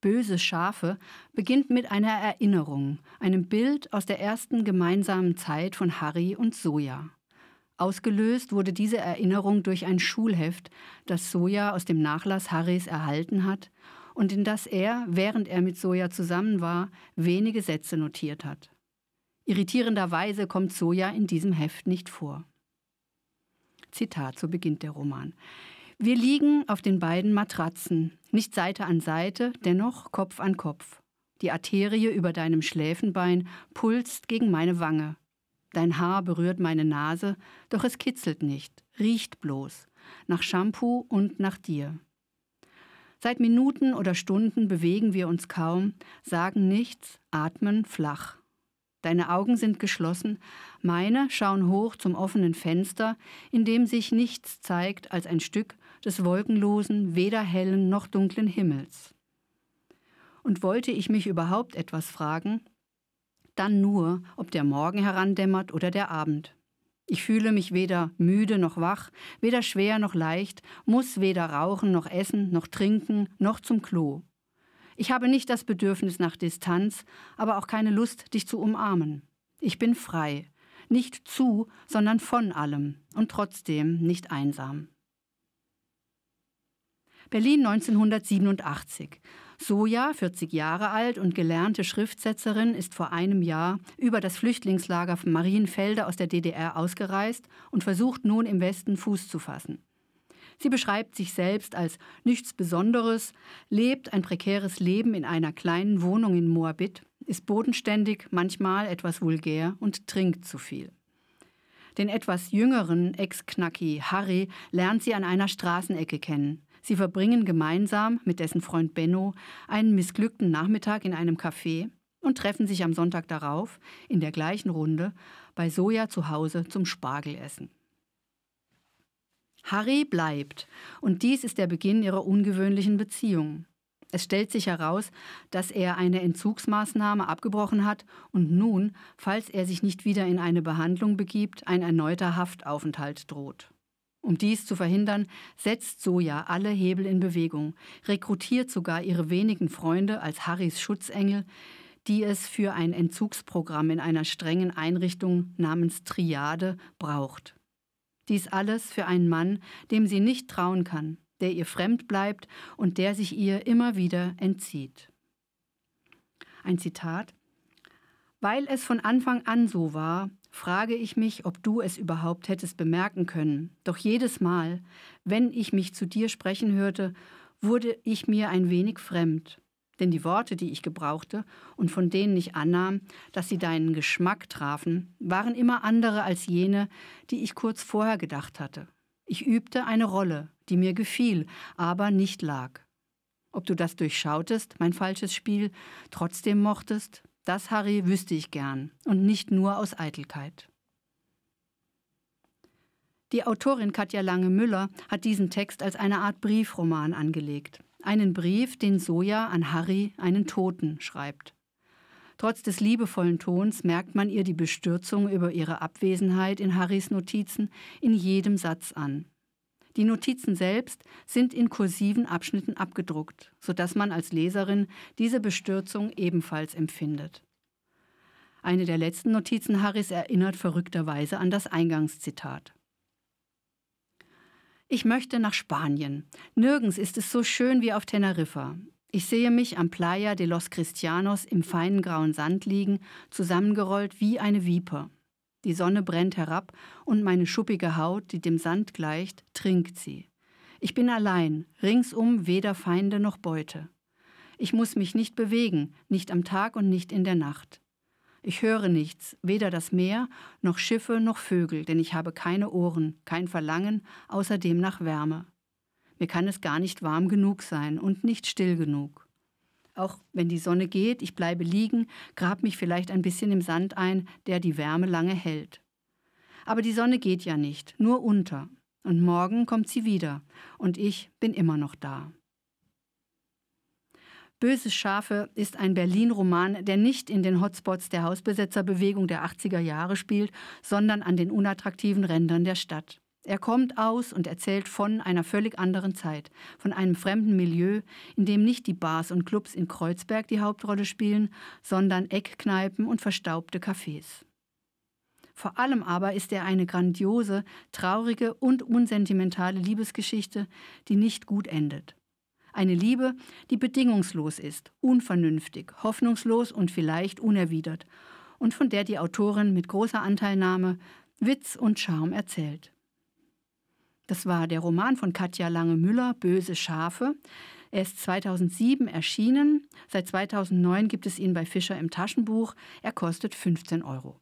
Böse Schafe beginnt mit einer Erinnerung, einem Bild aus der ersten gemeinsamen Zeit von Harry und Soja. Ausgelöst wurde diese Erinnerung durch ein Schulheft, das Soja aus dem Nachlass Harrys erhalten hat und in das er, während er mit Soja zusammen war, wenige Sätze notiert hat. Irritierenderweise kommt Soja in diesem Heft nicht vor. Zitat, so beginnt der Roman. Wir liegen auf den beiden Matratzen, nicht Seite an Seite, dennoch Kopf an Kopf. Die Arterie über deinem Schläfenbein pulst gegen meine Wange. Dein Haar berührt meine Nase, doch es kitzelt nicht, riecht bloß, nach Shampoo und nach dir. Seit Minuten oder Stunden bewegen wir uns kaum, sagen nichts, atmen flach. Deine Augen sind geschlossen, meine schauen hoch zum offenen Fenster, in dem sich nichts zeigt als ein Stück des wolkenlosen, weder hellen noch dunklen Himmels. Und wollte ich mich überhaupt etwas fragen, dann nur, ob der Morgen herandämmert oder der Abend. Ich fühle mich weder müde noch wach, weder schwer noch leicht, muss weder rauchen noch essen noch trinken noch zum Klo. Ich habe nicht das Bedürfnis nach Distanz, aber auch keine Lust, dich zu umarmen. Ich bin frei, nicht zu, sondern von allem und trotzdem nicht einsam. Berlin 1987. Soja, 40 Jahre alt und gelernte Schriftsetzerin, ist vor einem Jahr über das Flüchtlingslager Marienfelde aus der DDR ausgereist und versucht nun im Westen Fuß zu fassen. Sie beschreibt sich selbst als nichts Besonderes, lebt ein prekäres Leben in einer kleinen Wohnung in Moabit, ist bodenständig, manchmal etwas vulgär und trinkt zu viel. Den etwas jüngeren Ex-Knacki Harry lernt sie an einer Straßenecke kennen. Sie verbringen gemeinsam mit dessen Freund Benno einen missglückten Nachmittag in einem Café und treffen sich am Sonntag darauf in der gleichen Runde bei Soja zu Hause zum Spargelessen. Harry bleibt, und dies ist der Beginn ihrer ungewöhnlichen Beziehung. Es stellt sich heraus, dass er eine Entzugsmaßnahme abgebrochen hat und nun, falls er sich nicht wieder in eine Behandlung begibt, ein erneuter Haftaufenthalt droht. Um dies zu verhindern, setzt Soja alle Hebel in Bewegung, rekrutiert sogar ihre wenigen Freunde als Harrys Schutzengel, die es für ein Entzugsprogramm in einer strengen Einrichtung namens Triade braucht. Dies alles für einen Mann, dem sie nicht trauen kann, der ihr fremd bleibt und der sich ihr immer wieder entzieht. Ein Zitat Weil es von Anfang an so war, frage ich mich, ob du es überhaupt hättest bemerken können. Doch jedes Mal, wenn ich mich zu dir sprechen hörte, wurde ich mir ein wenig fremd denn die Worte, die ich gebrauchte und von denen ich annahm, dass sie deinen Geschmack trafen, waren immer andere als jene, die ich kurz vorher gedacht hatte. Ich übte eine Rolle, die mir gefiel, aber nicht lag. Ob du das durchschautest, mein falsches Spiel, trotzdem mochtest, das, Harry, wüsste ich gern, und nicht nur aus Eitelkeit. Die Autorin Katja Lange-Müller hat diesen Text als eine Art Briefroman angelegt einen Brief, den Soja an Harry, einen Toten, schreibt. Trotz des liebevollen Tons merkt man ihr die Bestürzung über ihre Abwesenheit in Harrys Notizen in jedem Satz an. Die Notizen selbst sind in kursiven Abschnitten abgedruckt, sodass man als Leserin diese Bestürzung ebenfalls empfindet. Eine der letzten Notizen Harrys erinnert verrückterweise an das Eingangszitat. Ich möchte nach Spanien. Nirgends ist es so schön wie auf Teneriffa. Ich sehe mich am Playa de los Cristianos im feinen grauen Sand liegen, zusammengerollt wie eine Viper. Die Sonne brennt herab und meine schuppige Haut, die dem Sand gleicht, trinkt sie. Ich bin allein, ringsum weder Feinde noch Beute. Ich muss mich nicht bewegen, nicht am Tag und nicht in der Nacht. Ich höre nichts, weder das Meer, noch Schiffe, noch Vögel, denn ich habe keine Ohren, kein Verlangen, außerdem nach Wärme. Mir kann es gar nicht warm genug sein und nicht still genug. Auch wenn die Sonne geht, ich bleibe liegen, grab mich vielleicht ein bisschen im Sand ein, der die Wärme lange hält. Aber die Sonne geht ja nicht, nur unter. Und morgen kommt sie wieder, und ich bin immer noch da. Böse Schafe ist ein Berlin-Roman, der nicht in den Hotspots der Hausbesetzerbewegung der 80er Jahre spielt, sondern an den unattraktiven Rändern der Stadt. Er kommt aus und erzählt von einer völlig anderen Zeit, von einem fremden Milieu, in dem nicht die Bars und Clubs in Kreuzberg die Hauptrolle spielen, sondern Eckkneipen und verstaubte Cafés. Vor allem aber ist er eine grandiose, traurige und unsentimentale Liebesgeschichte, die nicht gut endet. Eine Liebe, die bedingungslos ist, unvernünftig, hoffnungslos und vielleicht unerwidert und von der die Autorin mit großer Anteilnahme Witz und Charme erzählt. Das war der Roman von Katja Lange-Müller, Böse Schafe. Er ist 2007 erschienen. Seit 2009 gibt es ihn bei Fischer im Taschenbuch. Er kostet 15 Euro.